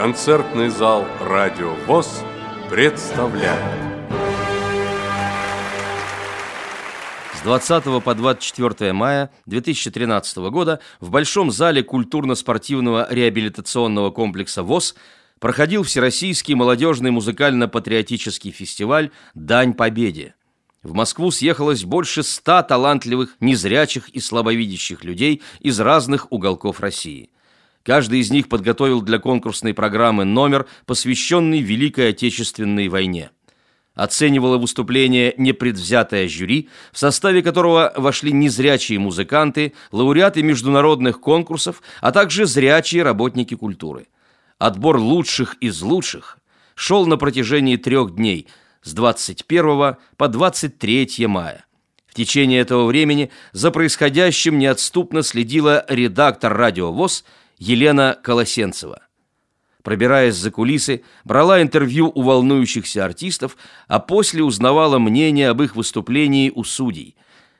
Концертный зал «Радио ВОЗ» представляет С 20 по 24 мая 2013 года в Большом зале культурно-спортивного реабилитационного комплекса ВОЗ проходил Всероссийский молодежный музыкально-патриотический фестиваль «Дань Победе». В Москву съехалось больше ста талантливых, незрячих и слабовидящих людей из разных уголков России. Каждый из них подготовил для конкурсной программы номер, посвященный Великой Отечественной войне. Оценивало выступление непредвзятое жюри, в составе которого вошли незрячие музыканты, лауреаты международных конкурсов, а также зрячие работники культуры. Отбор лучших из лучших шел на протяжении трех дней – с 21 по 23 мая. В течение этого времени за происходящим неотступно следила редактор «Радио ВОЗ» Елена Колосенцева. Пробираясь за кулисы, брала интервью у волнующихся артистов, а после узнавала мнение об их выступлении у судей.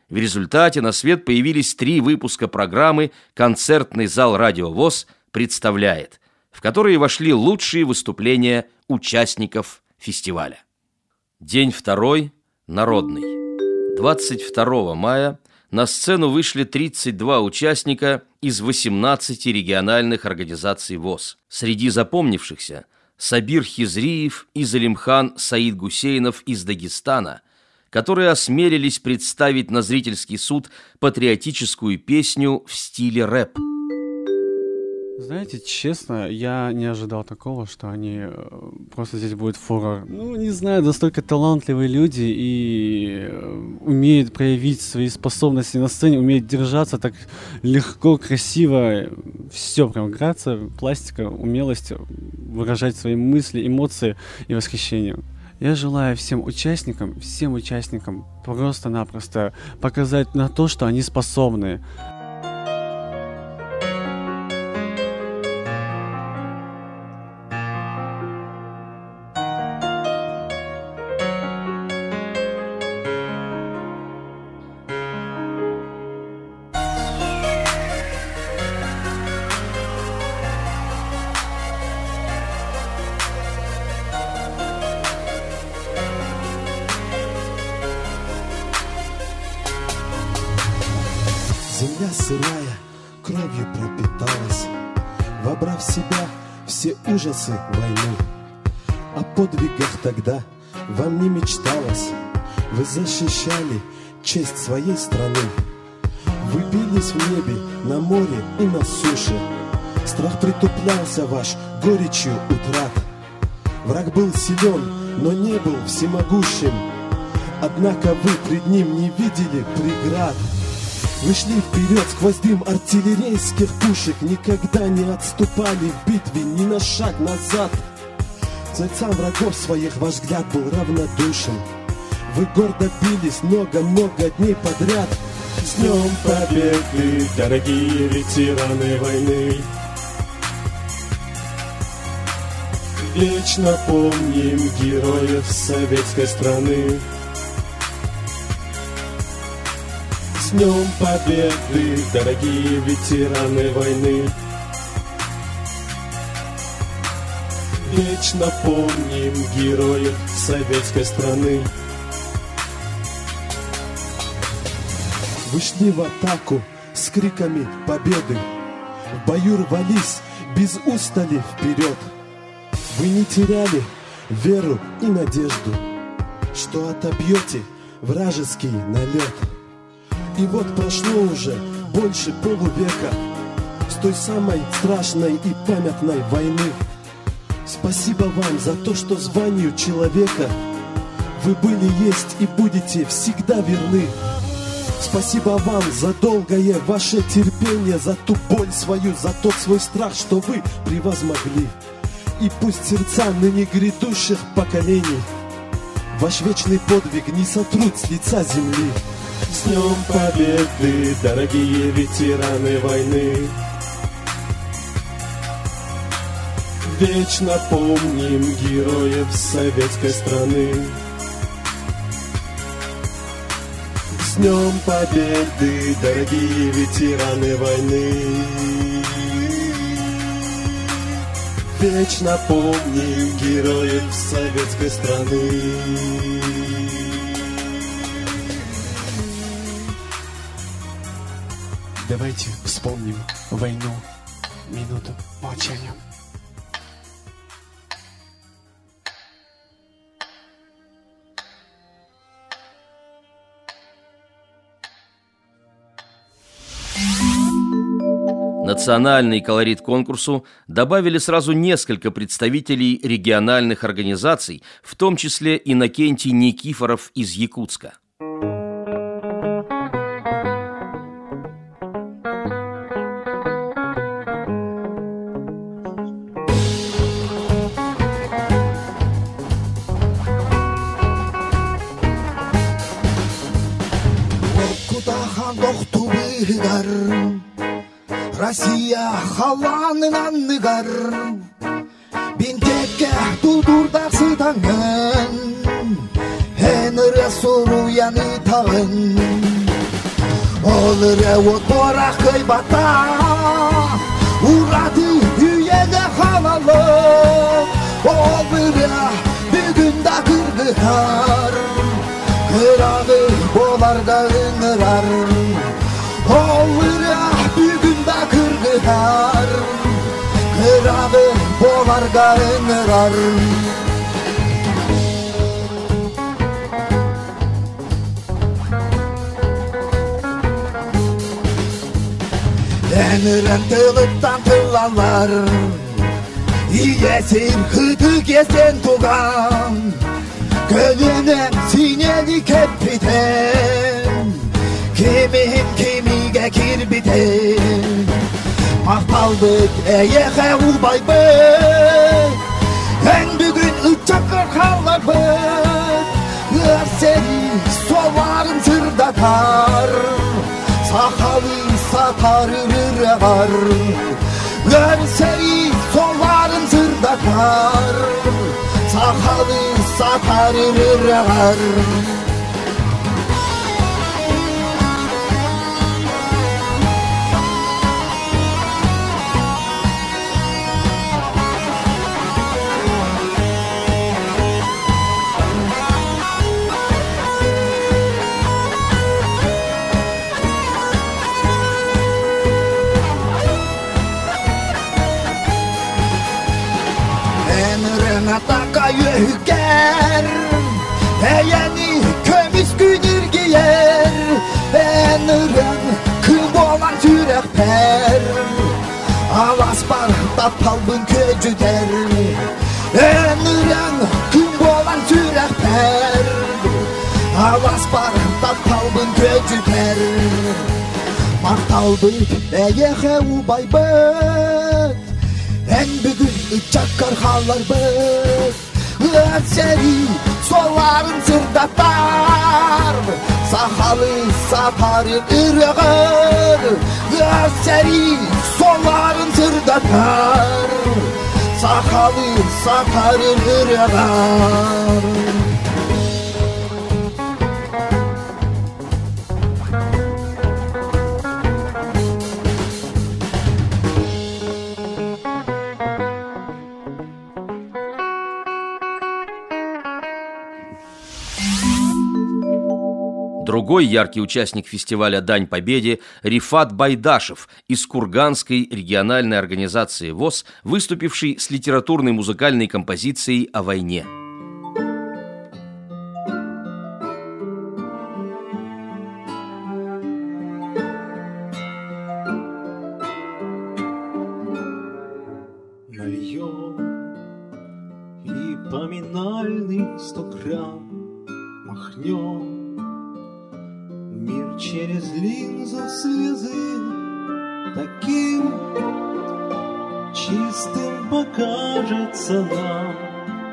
В результате на свет появились три выпуска программы «Концертный зал «Радио ВОЗ» представляет», в которые вошли лучшие выступления участников фестиваля. День второй, народный. 22 мая на сцену вышли 32 участника из 18 региональных организаций ВОЗ. Среди запомнившихся Сабир Хизриев и Залимхан Саид Гусейнов из Дагестана, которые осмелились представить на зрительский суд патриотическую песню в стиле рэп – знаете, честно, я не ожидал такого, что они э, просто здесь будет фурор. Ну, не знаю, настолько талантливые люди и э, умеют проявить свои способности на сцене, умеют держаться так легко, красиво. Все прям грация, пластика, умелость выражать свои мысли, эмоции и восхищение. Я желаю всем участникам, всем участникам просто-напросто показать на то, что они способны. Честь своей страны. Вы бились в небе, на море и на суше. Страх притуплялся ваш горечью утрат. Враг был силен, но не был всемогущим. Однако вы пред ним не видели преград. Вы шли вперед сквозь дым артиллерийских пушек Никогда не отступали в битве ни на шаг назад Зайцам врагов своих ваш взгляд был равнодушен Вы гордо бились много-много дней подряд. С Днем Победы, дорогие ветераны войны. Вечно помним героев советской страны. С Днем Победы, дорогие ветераны войны. Вечно помним героев советской страны Вышли в атаку с криками победы. В бою рвались без устали вперед. Вы не теряли веру и надежду Что отобьете вражеский налет. И вот прошло уже больше полувека С той самой страшной и памятной войны. Спасибо вам за то, что званию человека Вы были, есть и будете всегда верны Спасибо вам за долгое ваше терпение, за ту боль свою, за тот свой страх, что вы превозмогли. И пусть сердца ныне грядущих поколений Ваш вечный подвиг не сотрут с лица земли. С Днем Победы, дорогие ветераны войны! Вечно помним героев советской страны. Днем Победы, дорогие ветераны войны! Вечно помним героев советской страны Давайте вспомним войну. Минуту молчания. Национальный колорит конкурсу добавили сразу несколько представителей региональных организаций, в том числе Иннокентий Никифоров из Якутска. Россия халанынан ныгар Бинтекке тудурдақсы таңын Энере суруяны тағын Олыре от борақ кайбата Урады үйеге халалы Олыре бүгін да кыргыхар Кырағы боларда ыңырар Олыре har Grave bovar garenrar Eniren tılıktan tıllalar İyesin hıdı gesen tugan. Gönlünem sinelik hep biten Kimim kimiga kirbiten Apaldık eye hevu bay bay En bugün uçaklar kallar bay Gör seni sovarım sırda kar Sakalı satarır var. Gör seni sovarım sırda kar Sakalı satarır var. yüker Eğeni kömüş günür giyer. Beğenirim kıl olan yürek per. Avaz barda palbın köcü der. Beğenirim kıl olan yürek per. Avaz barda palbın köcü der. Martaldır eyehe ubaybet En büyük içak karhalar bet seni Solarım sırda bar Sahalı saparım ırgır Gör seni solarım sırda bar Sahalı saparım ırgır Другой яркий участник фестиваля «Дань Победе» – Рифат Байдашев из Курганской региональной организации ВОЗ, выступивший с литературной музыкальной композицией о войне. Покажется нам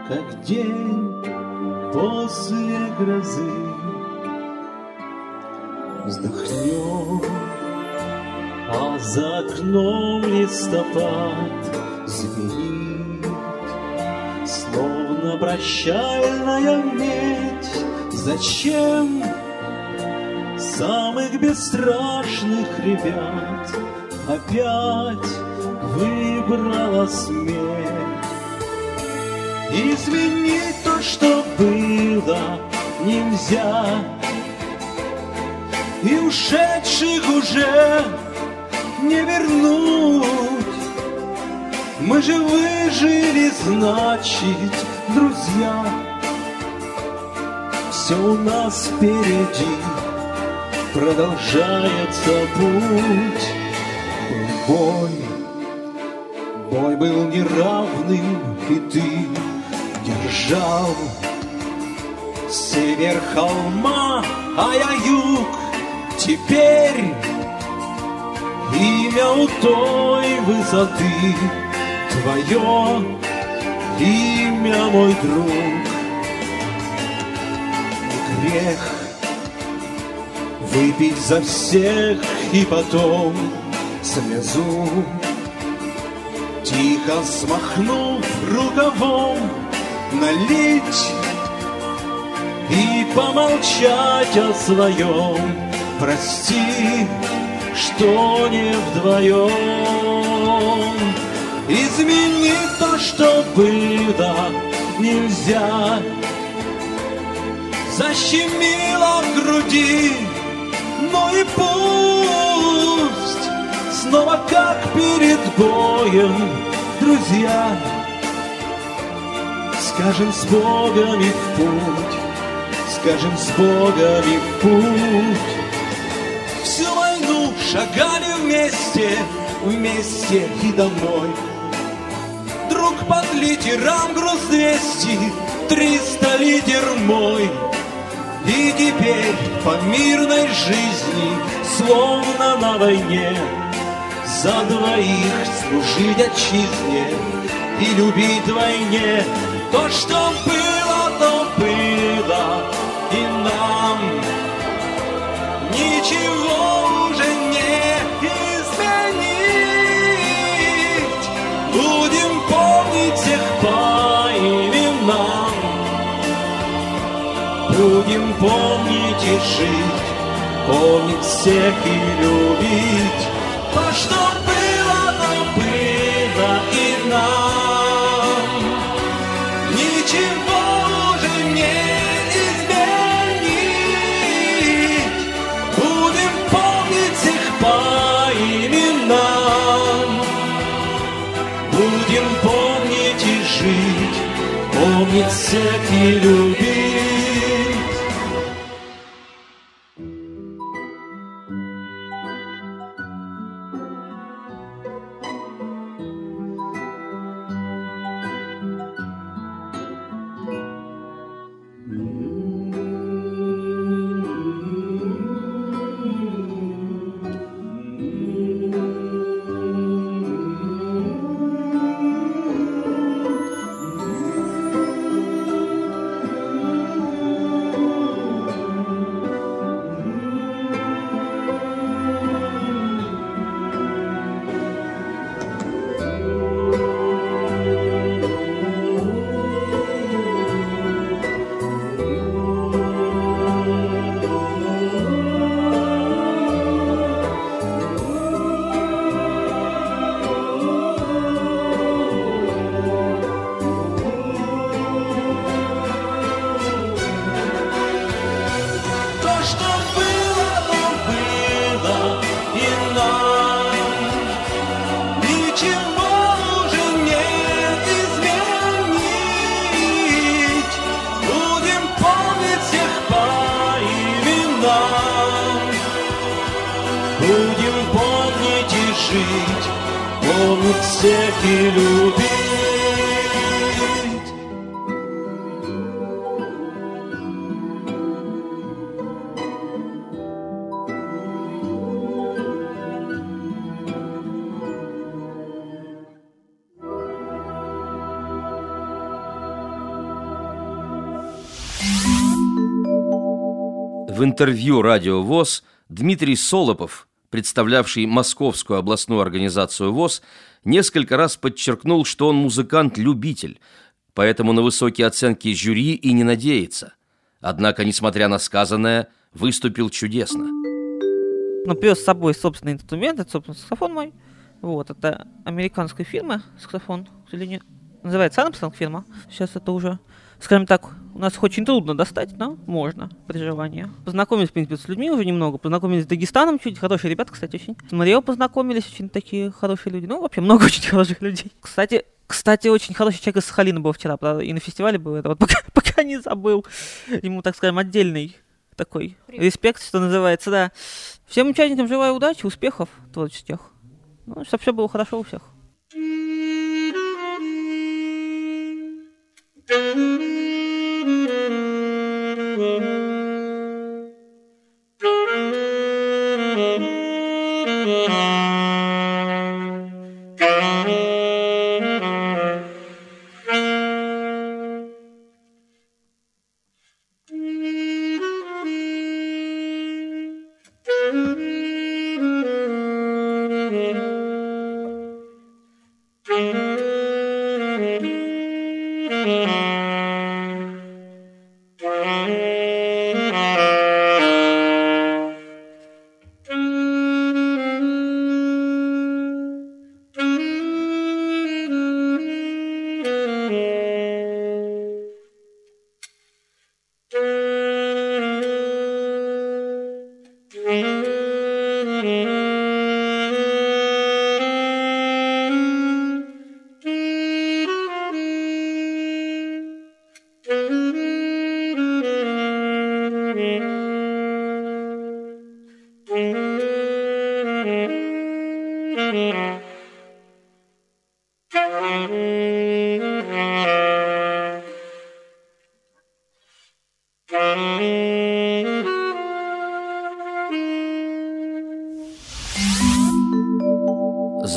Как день после грозы. Вздохнем, а за окном листопад звенит Словно прощальная медь. Зачем самых бесстрашных ребят Опять выбрала смерть Изменить то, что было нельзя. И ушедших уже не вернуть. Мы же выжили, значит, друзья. Все у нас впереди Продолжается путь. Был бой Бой был неравным, и ты держал Север холма, а я юг. Теперь имя у той высоты Твое имя, мой друг. Грех выпить за всех и потом слезу. Тихо смахнув рукавом налить И помолчать о своем. Прости, что не вдвоем. Изменить то, что было нельзя. Защемило в груди, ну и пусть. Снова как перед боем, друзья Скажем с Богом и в путь. Скажем с Богом и в путь. Всю войну шагали вместе Вместе и домой. Друг под литерам груз 200 300 литер мой. И теперь по мирной жизни Словно на войне За двоих служить отчизне И любить войне То, что было, то было И нам Ничего уже не изменить. Будем помнить всех по именам. Будем помнить и жить Помнить всех и любить. То, что Помнить всех Будем помнить и жить Помнить всех и любить. В интервью «Радио ВОЗ» Дмитрий Солопов, представлявший Московскую областную организацию ВОЗ, несколько раз подчеркнул, что он музыкант-любитель, поэтому на высокие оценки жюри и не надеется. Однако, несмотря на сказанное, выступил чудесно. Ну, привез с собой собственный инструмент, это, собственно, саксофон мой. Вот, это американской фирмы саксофон, к сожалению, Называется Армстронг фирма. Сейчас это уже, скажем так, у нас их очень трудно достать, но можно при желании. Познакомились, в принципе, с людьми уже немного. Познакомились с Дагестаном чуть. Хорошие ребята, кстати, очень. С Марио познакомились, очень такие хорошие люди. Ну, вообще, много очень хороших людей. Кстати, кстати, очень хороший человек из Сахалина был вчера, правда, и на фестивале был. Это вот пока, пока не забыл. Ему, так скажем, отдельный такой респект, что называется, да. Всем участникам желаю удачи, успехов творческих. Ну, чтобы все было хорошо у всех.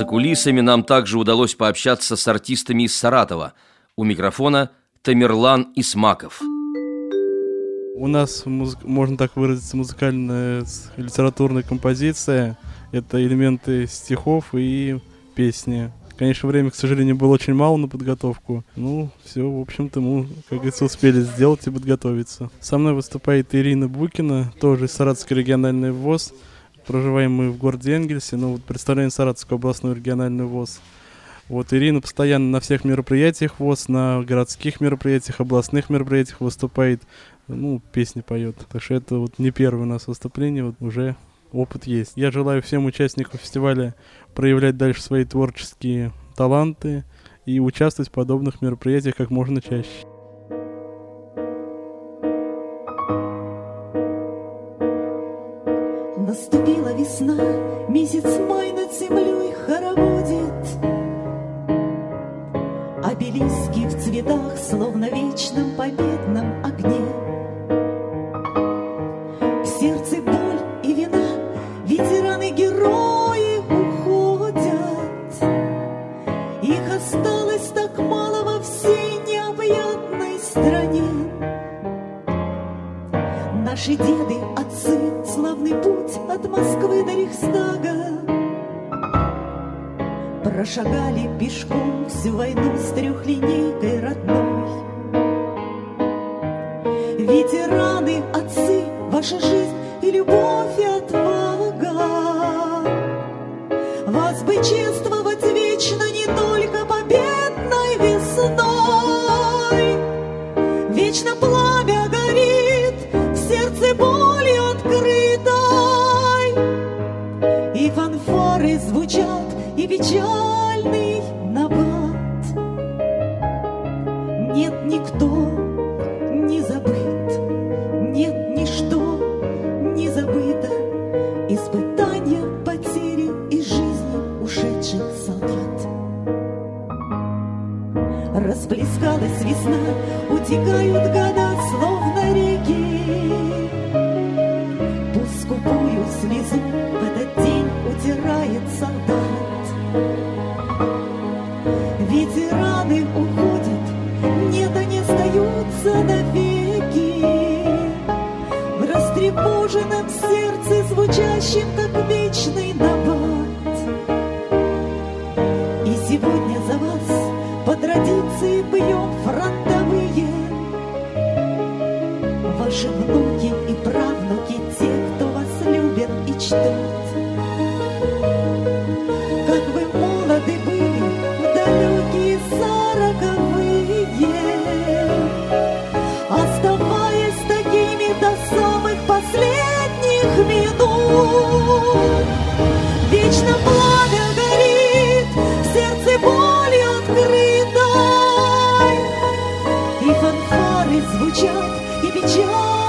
За кулисами нам также удалось пообщаться с артистами из Саратова. У микрофона Тамерлан Исмаков. У нас, можно так выразиться, музыкальная литературная композиция. Это элементы стихов и песни. Конечно, времени, к сожалению, было очень мало на подготовку. Ну, все, в общем-то, мы, как говорится, успели сделать и подготовиться. Со мной выступает Ирина Букина, тоже из Саратовской региональной ВОЗ. Проживаем мы в городе Энгельсе, но вот представляем Саратовскую областную региональную ВОЗ. Вот Ирина постоянно на всех мероприятиях ВОЗ, на городских мероприятиях, областных мероприятиях выступает, ну, песни поет. Так что это вот не первое у нас выступление, вот уже опыт есть. Я желаю всем участникам фестиваля проявлять дальше свои творческие таланты и участвовать в подобных мероприятиях как можно чаще. Наступила весна, месяц май над землей хороводит. Обелиски в цветах, словно вечном победном огне. В сердце боль и вина, ветераны-герои уходят. Их осталось так мало во всей необъятной стране. Наши деды, отцы, Прошагали пешком всю войну с трехлинейкой родной Расплескалась весна, утекают года, словно реки. Пусть скупую слезу в этот день утирает солдат. Ветераны уходят, нет, они остаются навеки. В растревоженном сердце, звучащем, как Вечно пламя горит сердце болью открытой И фанфары звучат, и печальный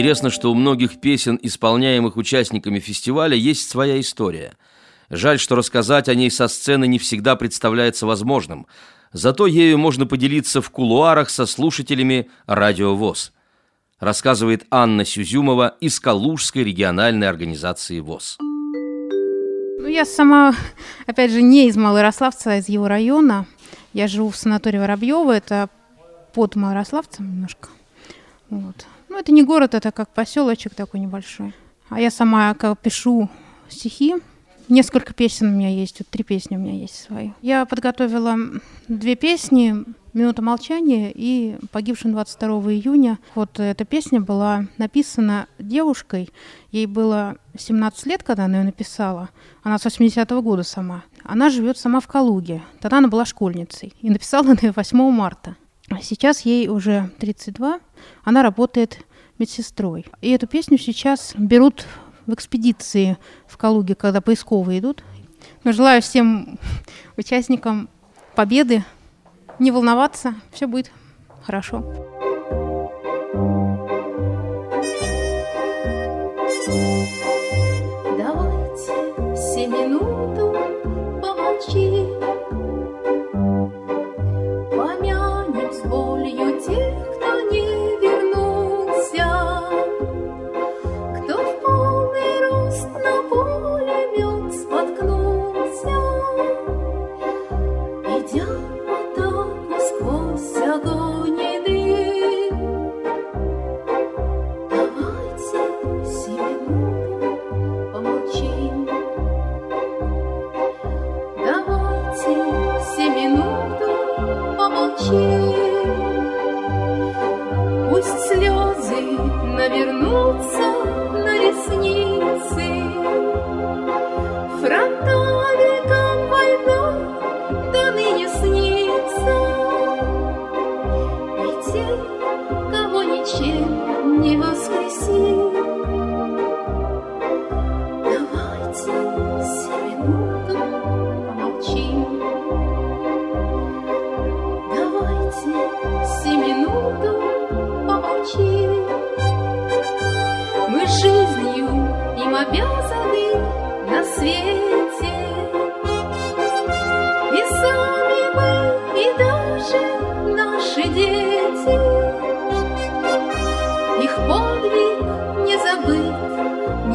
Интересно, что у многих песен, исполняемых участниками фестиваля, есть своя история. Жаль, что рассказать о ней со сцены не всегда представляется возможным. Зато ею можно поделиться в кулуарах со слушателями «Радио ВОЗ», рассказывает Анна Сюзюмова из Калужской региональной организации ВОЗ. Ну, я сама, опять же, не из Малоярославца, а из его района. Я живу в санатории Воробьева, это под Малоярославцем немножко. Вот. Ну, это не город, это как поселочек такой небольшой. А я сама пишу стихи. Несколько песен у меня есть, вот три песни у меня есть свои. Я подготовила две песни «Минута молчания» и «Погибшим 22 июня». Вот эта песня была написана девушкой. Ей было 17 лет, когда она ее написала. Она с 80-го года сама. Она живет сама в Калуге. Тогда она была школьницей. И написала она ее 8 марта. А сейчас ей уже 32. Она работает медсестрой. И эту песню сейчас берут в экспедиции в Калуге, когда поисковые идут. Но желаю всем участникам победы, не волноваться, все будет хорошо.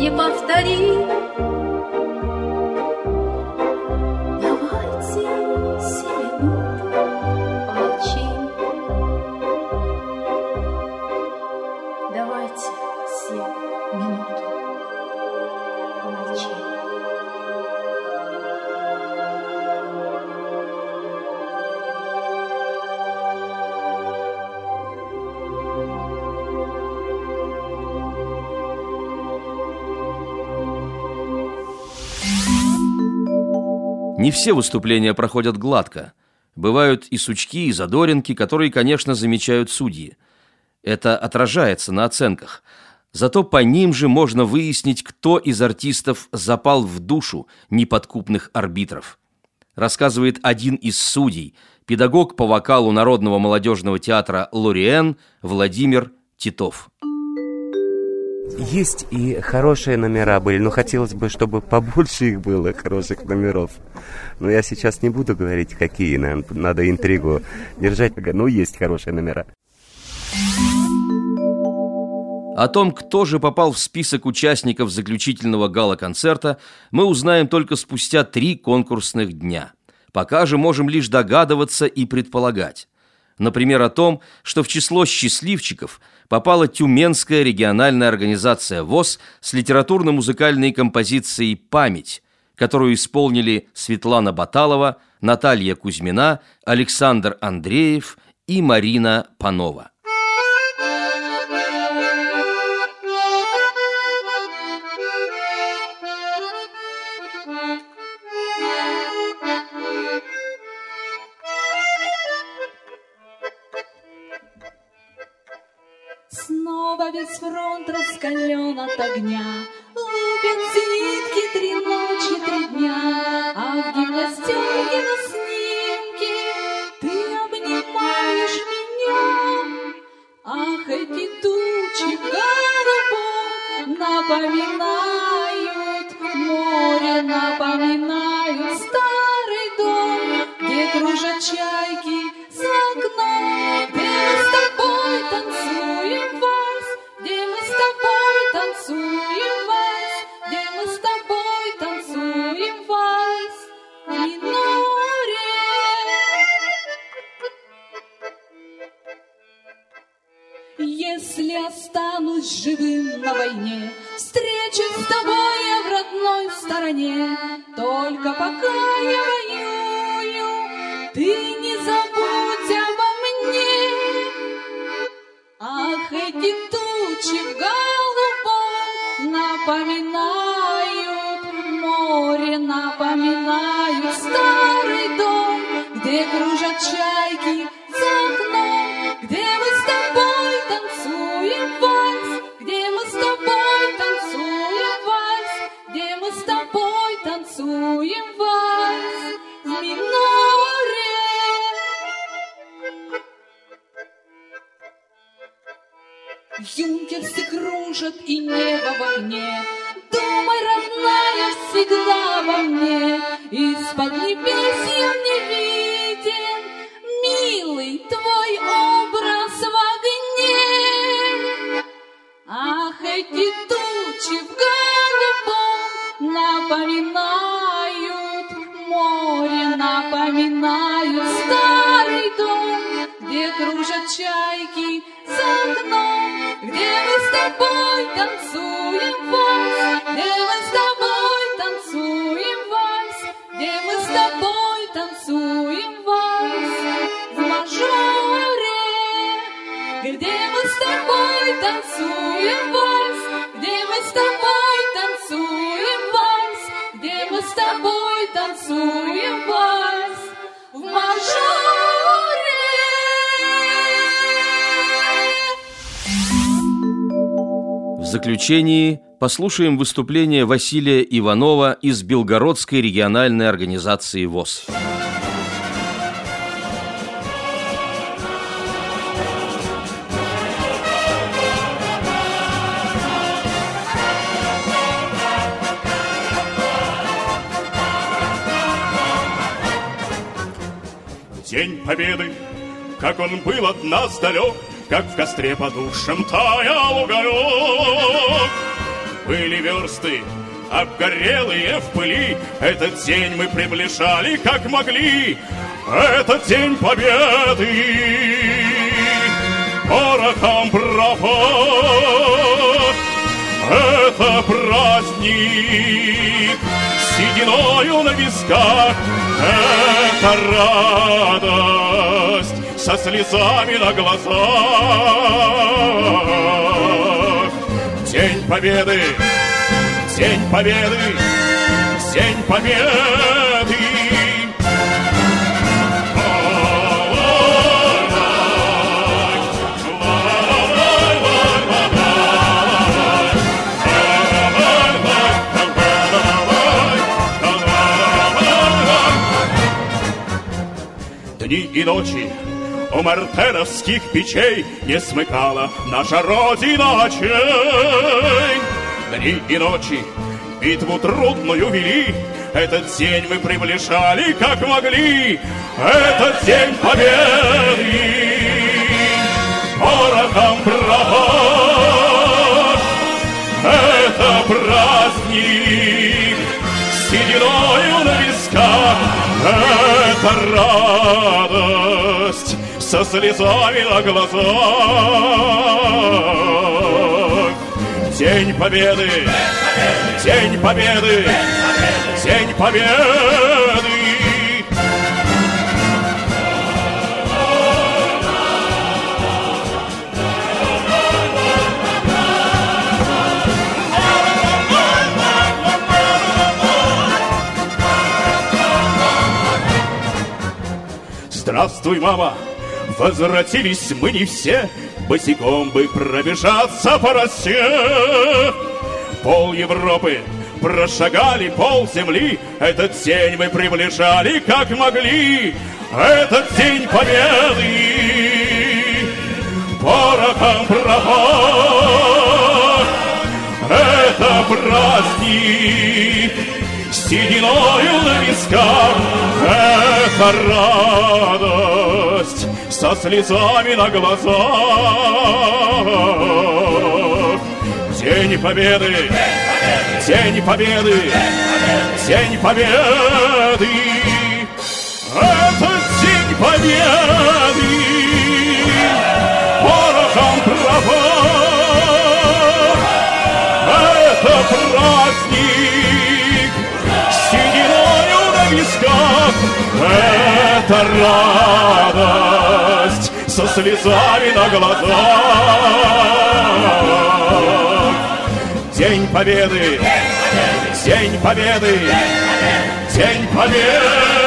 Не повторим. Не все выступления проходят гладко. Бывают и сучки, и задоринки, которые, конечно, замечают судьи. Это отражается на оценках. Зато по ним же можно выяснить, кто из артистов запал в душу неподкупных арбитров. Рассказывает один из судей, педагог по вокалу Народного молодежного театра «Лориен» Владимир Титов. Есть и хорошие номера были, но хотелось бы, чтобы побольше их было, хороших номеров. Но я сейчас не буду говорить, какие, наверное, надо интригу держать. Ну, есть хорошие номера. О том, кто же попал в список участников заключительного гала-концерта, мы узнаем только спустя три конкурсных дня. Пока же можем лишь догадываться и предполагать. Например, о том, что в число счастливчиков попала Тюменская региональная организация ВОЗ с литературно-музыкальной композицией «Память», которую исполнили Светлана Баталова, Наталья Кузьмина, Александр Андреев и Марина Панова. Фронт раскален от огня, Лупят зенитки три ночи, три дня, А в гимнастерке на снимке Ты обнимаешь меня. Ах, эти тучи голубом Напоминают море, напоминают Старый дом, где кружат чайки sueñe небо в огне. Думай, родная, всегда во мне. Из-под небес я мне виден, Милый твой образ в огне. Ах, эти тучи в голубом Напоминают море, напоминают Старый дом, где кружат чайки за окном, Где мы с тобой танцуем танцуем вальс, Где мы с тобой танцуем вальс, Где мы с тобой танцуем вальс в мажоре. В заключении послушаем выступление Василия Иванова из Белгородской региональной организации ВОЗ. Победы, как он был от нас далек, Как в костре подушем таял уголек. Были версты, обгорелые в пыли, Этот день мы приближали, как могли, Этот день Победы порохом пропад. Это праздник сединою на висках, Это радость со слезами на глазах. День Победы, День Победы, День Победы. дни и ночи. У мартеновских печей не смыкала наша Родина очей. Дни и ночи битву трудную вели, этот день мы приближали, как могли, этот день победы. Порохом пропал, это праздник, сединою на висках это радость со слезами на глазах. День Победы, День Победы, День Победы Здравствуй, мама! Возвратились мы не все, Босиком бы пробежаться по росе. Пол Европы прошагали, пол земли, Этот день мы приближали, как могли. Этот день победы порохом пропах. Это праздник сединою на висках. Это радость со слезами на глазах. День Победы, День Победы, День Победы. Это День Победы, порохом пропах. Это праздник Это радость со слезами на глазах. День Победы, День Победы, День Победы.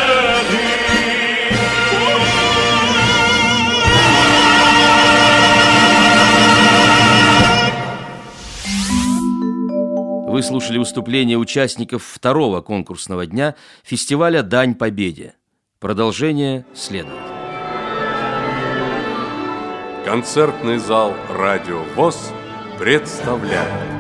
Вы слушали выступление участников второго конкурсного дня фестиваля «Дань Победе». Продолжение следует. Концертный зал «Радио ВОЗ» представляет